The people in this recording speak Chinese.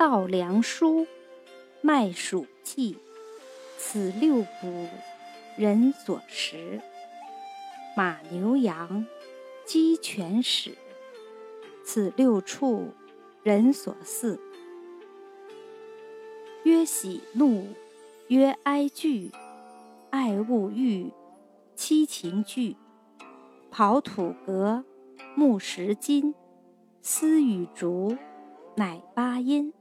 稻粱菽麦黍稷此六谷人所食马牛羊鸡犬豕此六畜人所饲曰喜怒曰哀惧。爱恶欲七情具刨土革木石金。丝与竹乃八音。